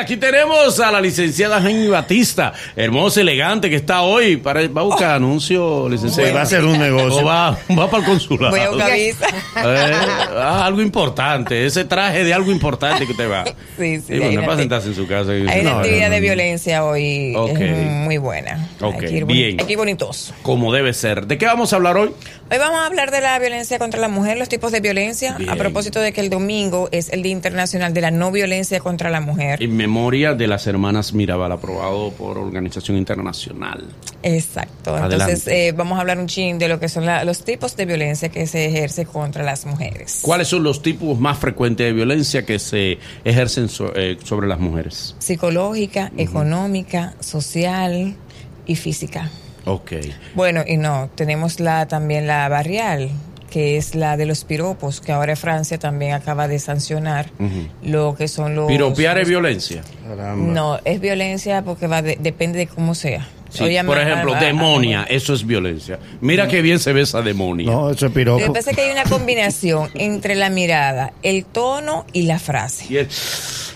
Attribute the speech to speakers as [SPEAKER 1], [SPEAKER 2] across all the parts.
[SPEAKER 1] Aquí tenemos a la licenciada Jaime Batista, hermosa, elegante, que está hoy. Para, va a buscar anuncio, licenciada.
[SPEAKER 2] va a ser un negocio.
[SPEAKER 1] O va, va para el consulado.
[SPEAKER 3] Voy a buscar visa.
[SPEAKER 1] Eh, ah, algo importante, ese traje de algo importante que te va.
[SPEAKER 3] Sí, sí,
[SPEAKER 1] Y bueno, para sentarse en su casa. y-
[SPEAKER 3] Hay una
[SPEAKER 1] No,
[SPEAKER 3] actividad
[SPEAKER 1] no,
[SPEAKER 3] de
[SPEAKER 1] no.
[SPEAKER 3] violencia hoy es muy buena.
[SPEAKER 1] Ok,
[SPEAKER 3] boni-
[SPEAKER 1] bien.
[SPEAKER 3] ir bonitos.
[SPEAKER 1] Como debe ser. ¿De qué vamos a hablar hoy?
[SPEAKER 3] Hoy vamos a hablar de la violencia contra la mujer, los tipos de violencia,
[SPEAKER 1] Bien.
[SPEAKER 3] a propósito de que el domingo es el Día Internacional de la No Violencia contra la Mujer.
[SPEAKER 1] En memoria de las hermanas Mirabal, aprobado por Organización Internacional.
[SPEAKER 3] Exacto.
[SPEAKER 1] Adelante.
[SPEAKER 3] Entonces, eh, vamos a hablar un chin de lo que son la- los tipos de violencia que se ejerce contra las mujeres.
[SPEAKER 1] ¿Cuáles son los tipos más frecuentes de violencia que se ejercen so- eh, sobre las mujeres?
[SPEAKER 3] Psicológica, económica, social y física.
[SPEAKER 1] Ok.
[SPEAKER 3] Bueno, y no, tenemos la también la barrial, que es la de los piropos, que ahora Francia también acaba de sancionar lo que son los...
[SPEAKER 1] ¿Piropear es violencia?
[SPEAKER 2] Caramba.
[SPEAKER 3] No, es violencia porque va de- depende de cómo sea.
[SPEAKER 1] Sí, por ejemplo,
[SPEAKER 3] a- a-
[SPEAKER 1] demonia, eso es violencia. Mira qué bien se ve esa demonia.
[SPEAKER 2] No, eso es
[SPEAKER 3] Lo que
[SPEAKER 2] piropo.
[SPEAKER 3] pasa es que hay una combinación entre la mirada, el tono y la frase.
[SPEAKER 1] Y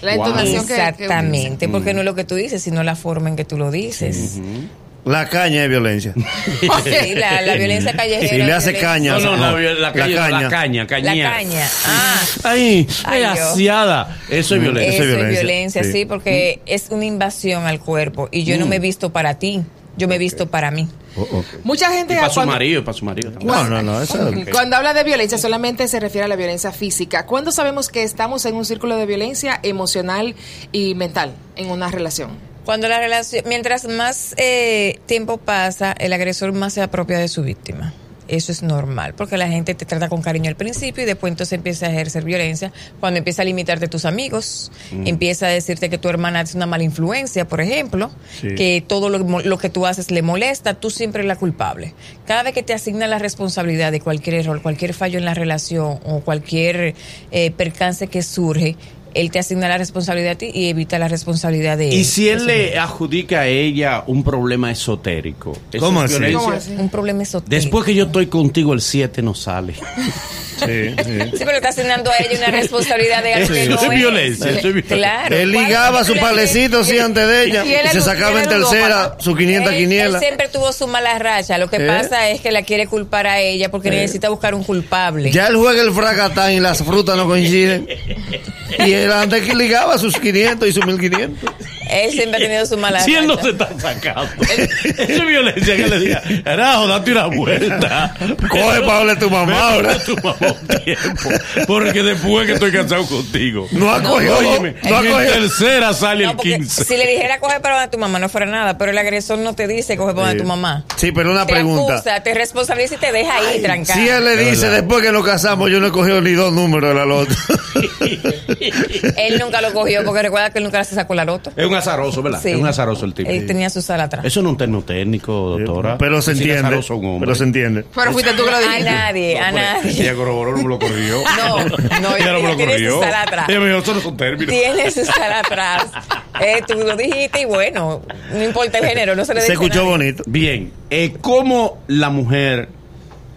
[SPEAKER 4] La
[SPEAKER 1] Wow.
[SPEAKER 4] entonación que- que
[SPEAKER 3] Exactamente, porque
[SPEAKER 1] Mm.
[SPEAKER 3] no es lo que tú dices, sino la forma en que tú lo dices.
[SPEAKER 2] La caña es violencia.
[SPEAKER 3] Sí, la, la violencia callejera.
[SPEAKER 2] Si le hace
[SPEAKER 3] violencia.
[SPEAKER 2] caña.
[SPEAKER 1] No, no, la,
[SPEAKER 2] No,
[SPEAKER 1] la,
[SPEAKER 2] la
[SPEAKER 1] caña, la
[SPEAKER 2] caña.
[SPEAKER 1] caña,
[SPEAKER 3] La caña. Ah,
[SPEAKER 1] Ay,
[SPEAKER 3] Ay,
[SPEAKER 1] asiada. Eso es violencia.
[SPEAKER 3] eso es
[SPEAKER 2] violencia,
[SPEAKER 3] violencia,
[SPEAKER 2] sí.
[SPEAKER 3] sí, porque es una invasión al cuerpo y yo no
[SPEAKER 1] Mm.
[SPEAKER 3] me he visto para ti, yo me he visto para mí.
[SPEAKER 2] Oh, ok.
[SPEAKER 4] Mucha
[SPEAKER 1] Y
[SPEAKER 4] gente
[SPEAKER 1] para su
[SPEAKER 4] cuando,
[SPEAKER 1] marido, y para su marido. también.
[SPEAKER 2] No, no, no. Eso es-
[SPEAKER 4] cuando habla de violencia solamente se refiere a la violencia física. ¿Cuándo sabemos que estamos en un círculo de violencia emocional y mental en una relación?
[SPEAKER 3] Cuando la relación, mientras más eh, tiempo pasa, el agresor más se apropia de su víctima. Eso es normal, porque la gente te trata con cariño al principio y después entonces empieza a ejercer violencia. Cuando empieza a limitarte tus amigos, empieza a decirte que tu hermana es una mala influencia, por ejemplo,
[SPEAKER 2] Sí.
[SPEAKER 3] que todo lo, lo que tú haces le molesta, tú siempre eres la culpable. Cada vez que te asigna la responsabilidad de cualquier error, cualquier fallo en la relación o cualquier eh, percance que surge, él te asigna la responsabilidad a ti y evita la responsabilidad de él.
[SPEAKER 1] Y si él le adjudica a ella un problema esotérico, ¿eso
[SPEAKER 2] ¿Cómo
[SPEAKER 1] es
[SPEAKER 2] así?
[SPEAKER 4] ¿Cómo así?
[SPEAKER 3] Un problema esotérico.
[SPEAKER 1] Después que yo estoy contigo, el 7 no sale.
[SPEAKER 2] Sí, sí.
[SPEAKER 3] Sí, pero le está asignando a ella una responsabilidad de algo
[SPEAKER 1] Eso
[SPEAKER 3] que
[SPEAKER 1] es
[SPEAKER 3] no
[SPEAKER 1] violencia, eso es violencia.
[SPEAKER 3] Claro.
[SPEAKER 2] Él
[SPEAKER 3] ¿Cuál-
[SPEAKER 2] ligaba su palecito sí antes de ella
[SPEAKER 4] y
[SPEAKER 2] se sacaba en tercera su 500
[SPEAKER 3] Él,
[SPEAKER 2] quinielas.
[SPEAKER 3] él siempre tuvo su mala racha. Lo que
[SPEAKER 2] ¿Eh?
[SPEAKER 3] pasa es que la quiere culpar a ella porque necesita buscar un culpable.
[SPEAKER 2] Ya él juega el fracatán y las frutas no coinciden. Y él antes que ligaba sus 500 y sus 1500.
[SPEAKER 3] Él siempre ha tenido su mala
[SPEAKER 1] Si él no se está sacando. Eso es violencia que le diga, carajo, date una vuelta.
[SPEAKER 2] Coge para hablar a tu mamá ahora.
[SPEAKER 1] a tu mamá un tiempo. Porque después que estoy cansado contigo.
[SPEAKER 2] No ha cogido.
[SPEAKER 1] Óyeme,
[SPEAKER 2] no ha cogido.
[SPEAKER 1] tercera sale
[SPEAKER 3] No,
[SPEAKER 1] el
[SPEAKER 3] porque
[SPEAKER 1] 15.
[SPEAKER 3] si le dijera coge para donde tu mamá no fuera nada, pero el agresor no te dice coge para donde tu mamá.
[SPEAKER 2] Sí, pero una
[SPEAKER 3] Te
[SPEAKER 2] pregunta.
[SPEAKER 3] acusa, te responsabiliza y te deja ahí trancada.
[SPEAKER 2] Si él le dice después que nos casamos, yo no he cogido ni dos números de la loto.
[SPEAKER 3] Él nunca lo cogió porque recuerda que él nunca se sacó la loto.
[SPEAKER 1] Es un azaroso, ¿verdad?
[SPEAKER 3] Sí.
[SPEAKER 1] Es un azaroso el tipo.
[SPEAKER 3] Él tenía su sala atrás.
[SPEAKER 1] Eso no es un termo técnico, doctora.
[SPEAKER 2] pero se entiende.
[SPEAKER 1] azaroso a un hombre.
[SPEAKER 2] Pero se entiende.
[SPEAKER 4] Pero fuiste tú que lo
[SPEAKER 3] A
[SPEAKER 4] dijiste.
[SPEAKER 3] nadie, a nadie.
[SPEAKER 1] Ella corroboró, no me lo corrigió.
[SPEAKER 3] No, no,
[SPEAKER 1] ella no me lo
[SPEAKER 3] tiene su sala atrás.
[SPEAKER 1] Ella me dijo, eso no son términos.
[SPEAKER 3] Tiene su sala atrás. Eh, tú lo dijiste y bueno, no importa el género, no se le
[SPEAKER 2] Se
[SPEAKER 3] dice
[SPEAKER 2] escuchó
[SPEAKER 3] a nadie.
[SPEAKER 2] bonito.
[SPEAKER 1] Bien, eh, ¿cómo la mujer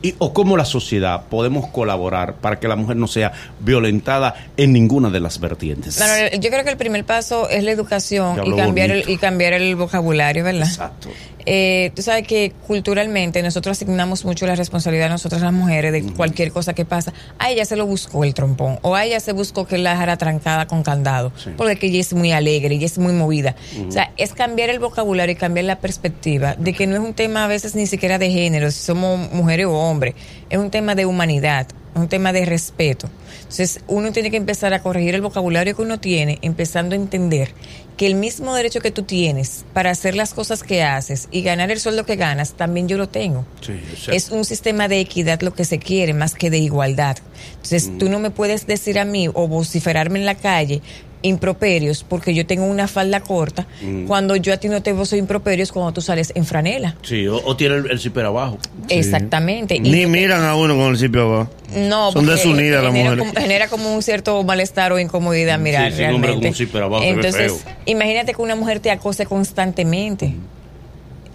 [SPEAKER 1] y, o cómo la sociedad podemos colaborar para que la mujer no sea violentada en ninguna de las vertientes?
[SPEAKER 3] No, no, yo creo que el primer paso es la educación y cambiar el, y cambiar el vocabulario, ¿verdad?
[SPEAKER 1] Exacto.
[SPEAKER 3] Eh, tú sabes que culturalmente nosotros asignamos mucho la responsabilidad a nosotras las mujeres de cualquier cosa que pasa. A ella se lo buscó el trompón o a ella se buscó que la dejara trancada con candado
[SPEAKER 1] Sí.
[SPEAKER 3] porque que ella es muy alegre y es muy movida. O sea, es cambiar el vocabulario y cambiar la perspectiva de que no es un tema a veces ni siquiera de género, si somos mujeres o hombres, es un tema de humanidad, un tema de respeto. Entonces, uno tiene que empezar a corregir el vocabulario que uno tiene, empezando a entender que el mismo derecho que tú tienes para hacer las cosas que haces y ganar el sueldo que ganas, también yo lo tengo.
[SPEAKER 1] Sí, es
[SPEAKER 3] es un sistema de equidad lo que se quiere, más que de igualdad. Entonces, tú no me puedes decir a mí o vociferarme en la calle improperios porque yo tengo una falda corta, cuando yo a ti no te vozo improperios cuando tú sales en franela.
[SPEAKER 1] Sí, o, o tiene el, el zipper abajo.
[SPEAKER 3] Exactamente. Y
[SPEAKER 2] Ni miran a uno con el sitio abajo.
[SPEAKER 3] no,
[SPEAKER 2] Son desunidas las
[SPEAKER 3] genera
[SPEAKER 2] mujeres.
[SPEAKER 3] Como, genera como un cierto malestar o incomodidad mirar
[SPEAKER 1] sí, un hombre
[SPEAKER 3] realmente.
[SPEAKER 1] con un zipper abajo se ve
[SPEAKER 3] Entonces,
[SPEAKER 1] feo.
[SPEAKER 3] imagínate que una mujer te acose constantemente.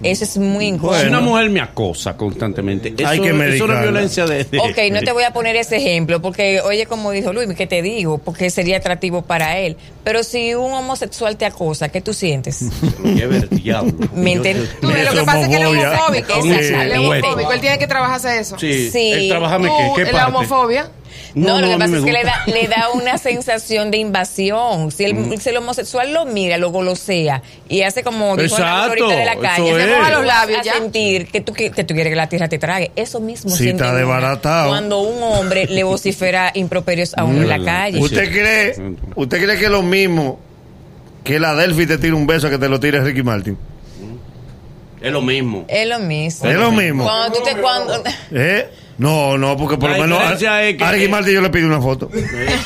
[SPEAKER 3] Eso es muy incómodo.
[SPEAKER 1] Si una mujer me acosa constantemente, eso,
[SPEAKER 2] Hay que
[SPEAKER 1] eso es
[SPEAKER 2] medicarla.
[SPEAKER 1] violencia de, de-
[SPEAKER 3] Ok, no te voy a poner ese ejemplo, porque oye, como dijo Luis, ¿qué te digo? Porque sería atractivo para él. Pero si un homosexual te acosa, ¿qué tú sientes?
[SPEAKER 1] Qué ver- diablo.
[SPEAKER 3] Me
[SPEAKER 2] Eso
[SPEAKER 4] lo que pasa es que él es
[SPEAKER 2] homofobia.
[SPEAKER 4] homofóbico.
[SPEAKER 3] Sí,
[SPEAKER 4] Él es homofóbico. Él tiene que trabajarse eso.
[SPEAKER 1] Sí,
[SPEAKER 3] Sí.
[SPEAKER 1] él trabajame qué, qué
[SPEAKER 4] la
[SPEAKER 1] parte?
[SPEAKER 4] homofobia.
[SPEAKER 3] No, lo que pasa es que le da, le da una sensación de invasión. Si el, si el homosexual lo mira, lo golosea y hace como dijo la
[SPEAKER 1] Exacto,
[SPEAKER 3] ahorita de la calle, se
[SPEAKER 1] Moja
[SPEAKER 4] los labios
[SPEAKER 3] a
[SPEAKER 4] ya.
[SPEAKER 3] sentir que tú, que, que tú quieres que la tierra te trague. Eso mismo
[SPEAKER 2] Sí,
[SPEAKER 3] siente
[SPEAKER 2] está desbaratado.
[SPEAKER 3] Cuando un hombre le vocifera improperios a uno en la calle.
[SPEAKER 2] ¿Usted cree, ¿Usted cree que es lo mismo que la Delphi te tire un beso que te lo tire Ricky Martin?
[SPEAKER 1] Es lo mismo.
[SPEAKER 3] Es lo mismo.
[SPEAKER 2] Es lo mismo.
[SPEAKER 3] Cuando tú te cuando
[SPEAKER 2] ¿Eh? No, no, porque por
[SPEAKER 1] La
[SPEAKER 2] lo menos
[SPEAKER 1] diferencia
[SPEAKER 2] a,
[SPEAKER 1] es que-
[SPEAKER 2] a Ricky Martin yo le pido una foto.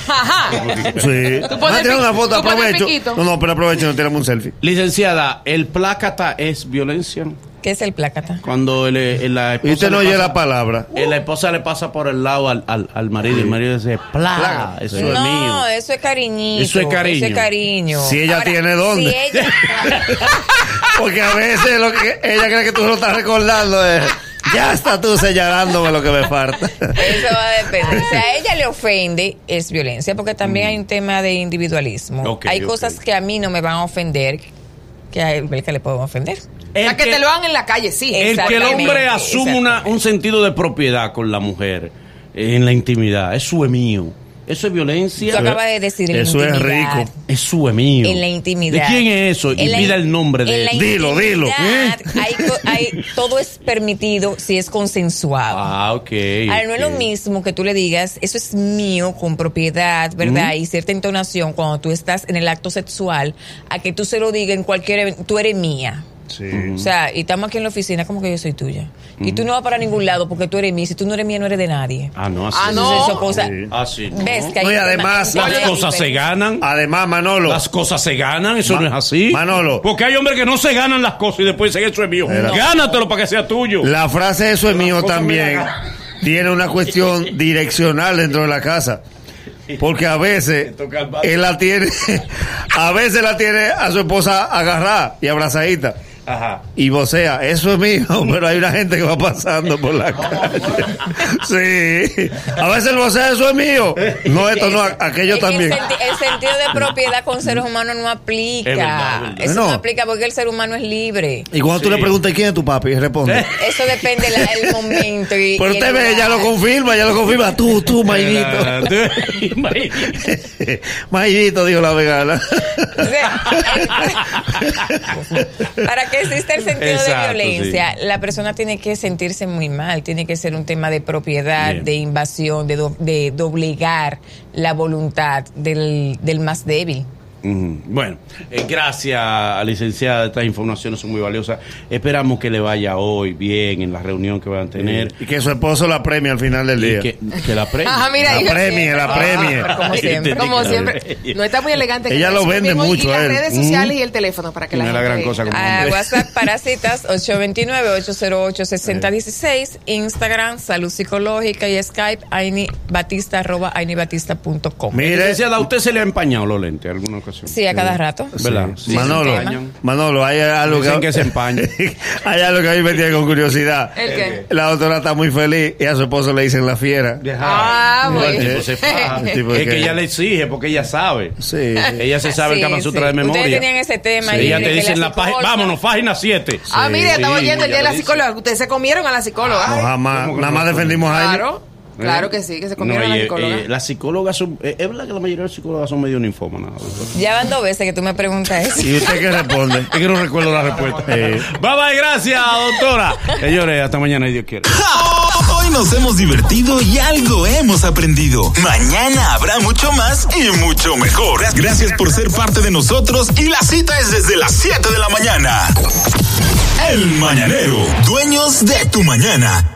[SPEAKER 4] Ajá.
[SPEAKER 2] Sí.
[SPEAKER 4] Tú pones
[SPEAKER 2] Ah, tira una foto,
[SPEAKER 4] tú pones
[SPEAKER 2] aprovecho.
[SPEAKER 4] piquito.
[SPEAKER 2] No, no, pero aprovecho, no tiramos un selfie.
[SPEAKER 1] Licenciada, ¿el plácata es violencia?
[SPEAKER 3] ¿Qué es el plácata?
[SPEAKER 1] Cuando el- el- la
[SPEAKER 2] Y
[SPEAKER 1] esposa
[SPEAKER 2] usted no
[SPEAKER 1] le
[SPEAKER 2] oye
[SPEAKER 1] pasa-
[SPEAKER 2] la palabra.
[SPEAKER 1] eh, la esposa le pasa por el lado al, al, al marido y el marido dice, plá,
[SPEAKER 2] Plaga.
[SPEAKER 1] eso es
[SPEAKER 3] no,
[SPEAKER 1] mío.
[SPEAKER 3] eso es cariñito.
[SPEAKER 1] Eso es cariño.
[SPEAKER 3] Eso es cariño.
[SPEAKER 2] Si ella tiene dónde.
[SPEAKER 3] Si ella,
[SPEAKER 2] Porque a veces lo que ella cree que tú lo estás recordando es. Ya está tú señalándome lo que me falta.
[SPEAKER 3] Eso va a depender. Si a ella le ofende, es violencia, porque también hay un tema de individualismo. Hay cosas que a mí no me van a ofender, que a él que le puedo ofender.
[SPEAKER 4] O sea, que, te lo hagan en la calle, sí.
[SPEAKER 1] El que el hombre asume una- un sentido de propiedad con la mujer eh, en la intimidad, eso es mío. Eso es violencia.
[SPEAKER 3] Tú acabas de decir en la
[SPEAKER 2] Eso es
[SPEAKER 3] intimidad.
[SPEAKER 2] rico.
[SPEAKER 1] Eso es mío.
[SPEAKER 3] En la intimidad.
[SPEAKER 1] ¿De quién es eso? Y
[SPEAKER 3] En in-
[SPEAKER 1] el nombre de él.
[SPEAKER 2] Dilo, dilo.
[SPEAKER 3] intimidad Hay, hay- todo es permitido si es consensuado.
[SPEAKER 1] Ah, ok.
[SPEAKER 3] Ahora, no es lo mismo que tú le digas, eso es mío con propiedad, ¿verdad? Y cierta entonación cuando tú estás en el acto sexual, a que tú se lo digas en cualquier evento, tú eres mía.
[SPEAKER 2] Sí.
[SPEAKER 3] O sea, y estamos aquí en la oficina como que yo soy tuya. Y tú no vas para ningún lado porque tú eres mía. Si tú no eres mía, no eres de nadie.
[SPEAKER 1] Ah, no, así.
[SPEAKER 4] Ah, no.
[SPEAKER 3] Eso cosa-
[SPEAKER 2] Sí.
[SPEAKER 1] Así. no.
[SPEAKER 3] ¿Ves que hay
[SPEAKER 2] No, y además,
[SPEAKER 1] Las cosas se ganan.
[SPEAKER 2] Además, Manolo.
[SPEAKER 1] Las cosas se ganan, eso
[SPEAKER 2] Ma-
[SPEAKER 1] no es así.
[SPEAKER 2] Manolo.
[SPEAKER 1] Porque hay hombres que no se ganan las cosas y después dicen eso es mío. Gánatelo para que sea tuyo.
[SPEAKER 2] La frase eso es mío también tiene una cuestión direccional dentro de la casa. Porque a veces él la tiene, a veces la tiene a su esposa agarrada y abrazadita.
[SPEAKER 1] Ajá.
[SPEAKER 2] Y vocea, eso es mío, pero hay una gente que va pasando por la calle. Sí. A veces el vocea, eso es mío. No, esto no, aquello
[SPEAKER 3] Es que
[SPEAKER 2] también.
[SPEAKER 3] El, senti- el sentido de propiedad con seres humanos no aplica.
[SPEAKER 1] Es verdad, es verdad.
[SPEAKER 3] Eso no.
[SPEAKER 2] No.
[SPEAKER 3] aplica porque el ser humano es libre.
[SPEAKER 2] Y cuando tú
[SPEAKER 1] Sí.
[SPEAKER 2] le preguntas quién es tu papi, responde.
[SPEAKER 3] Eso depende del momento. Y,
[SPEAKER 2] Pero usted ve, ya lo confirma, ya lo confirma. Tú, tú, Maidito. Maidito, dijo la vegana.
[SPEAKER 3] O sea, Para que exista el sentido
[SPEAKER 1] Exacto,
[SPEAKER 3] de violencia, la persona tiene que sentirse muy mal, tiene que ser un tema de propiedad,
[SPEAKER 1] Bien.
[SPEAKER 3] de invasión, de, do- de doblegar la voluntad del, del más débil.
[SPEAKER 1] Bueno, eh, gracias, licenciada. Estas informaciones son muy valiosas. Esperamos que le vaya hoy bien en la reunión que van a tener.
[SPEAKER 2] Y que su esposo la premie al final del
[SPEAKER 1] Y
[SPEAKER 2] día.
[SPEAKER 1] que, que la premie.
[SPEAKER 4] Ajá, mira,
[SPEAKER 2] La premie, la premie.
[SPEAKER 3] Ah, como siempre.
[SPEAKER 4] Como siempre. No está muy elegante.
[SPEAKER 2] Ella lo vende mucho
[SPEAKER 4] Y
[SPEAKER 2] a
[SPEAKER 4] las redes sociales y el teléfono para que
[SPEAKER 1] No
[SPEAKER 4] la gente...
[SPEAKER 1] gran cosa como
[SPEAKER 3] A
[SPEAKER 1] hombre.
[SPEAKER 3] WhatsApp para citas 829-808-6016, Instagram Salud Psicológica y Skype Aini Batista arroba ainibatista.com.
[SPEAKER 2] Mire,
[SPEAKER 1] Licenciada, ¿a usted se le ha empañado los lentes alguna ocasión?
[SPEAKER 3] Sí, a cada rato.
[SPEAKER 1] ¿Verdad?
[SPEAKER 2] Sí.
[SPEAKER 1] Sí,
[SPEAKER 2] Manolo. Manolo, hay algo
[SPEAKER 1] Dicen
[SPEAKER 2] que,
[SPEAKER 1] que se empaña.
[SPEAKER 2] hay algo que a mí me tiene con curiosidad.
[SPEAKER 4] ¿El qué?
[SPEAKER 2] La doctora está muy feliz y a su esposo le dicen la fiera.
[SPEAKER 4] Ah,
[SPEAKER 1] el
[SPEAKER 4] bueno.
[SPEAKER 1] tipo se faja.
[SPEAKER 2] El tipo
[SPEAKER 1] es
[SPEAKER 2] que-
[SPEAKER 1] que ella le exige porque ella sabe.
[SPEAKER 2] Sí.
[SPEAKER 1] Ella se sabe
[SPEAKER 3] Sí,
[SPEAKER 1] el Kama Sutra
[SPEAKER 3] sí.
[SPEAKER 1] de memoria.
[SPEAKER 3] Ustedes tenían ese tema
[SPEAKER 1] Sí, ella te dice en
[SPEAKER 3] la
[SPEAKER 1] la página, vámonos, página 7.
[SPEAKER 4] Ah, mire, estamos yendo el día de la psicóloga. Ustedes se comieron a la psicóloga.
[SPEAKER 2] No, jamás,
[SPEAKER 1] ¿Cómo que
[SPEAKER 2] nada más defendimos a ella.
[SPEAKER 4] Claro, claro que sí, que se comieron
[SPEAKER 1] No,
[SPEAKER 4] a la
[SPEAKER 1] y, eh,
[SPEAKER 4] psicóloga.
[SPEAKER 1] eh, las psicólogas son. eh, es verdad que la mayoría de las psicólogas son medio ninfómanas. doctor?
[SPEAKER 3] Ya van dos veces que tú me preguntas eso.
[SPEAKER 2] ¿Y usted qué responde?
[SPEAKER 1] Es que no recuerdo la respuesta.
[SPEAKER 2] Eh.
[SPEAKER 1] Bye bye, gracias, doctora. Señores, hasta mañana, y Dios quiere.
[SPEAKER 5] Hoy nos hemos divertido y algo hemos aprendido. Mañana habrá mucho más y mucho mejor. Gracias por ser parte de nosotros y la cita es desde las 7 de la mañana. El Mañanero, dueños de tu mañana.